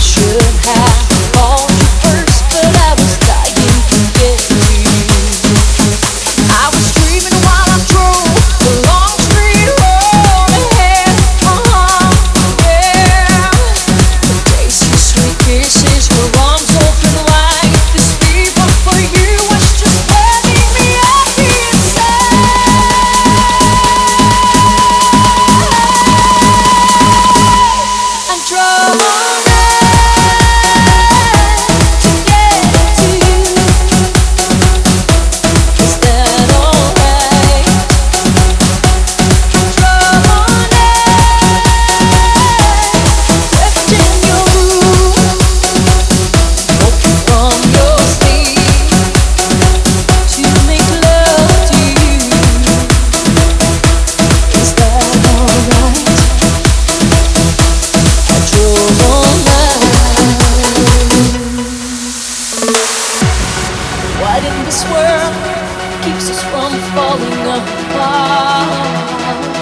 should have. in this world keeps us from falling apart.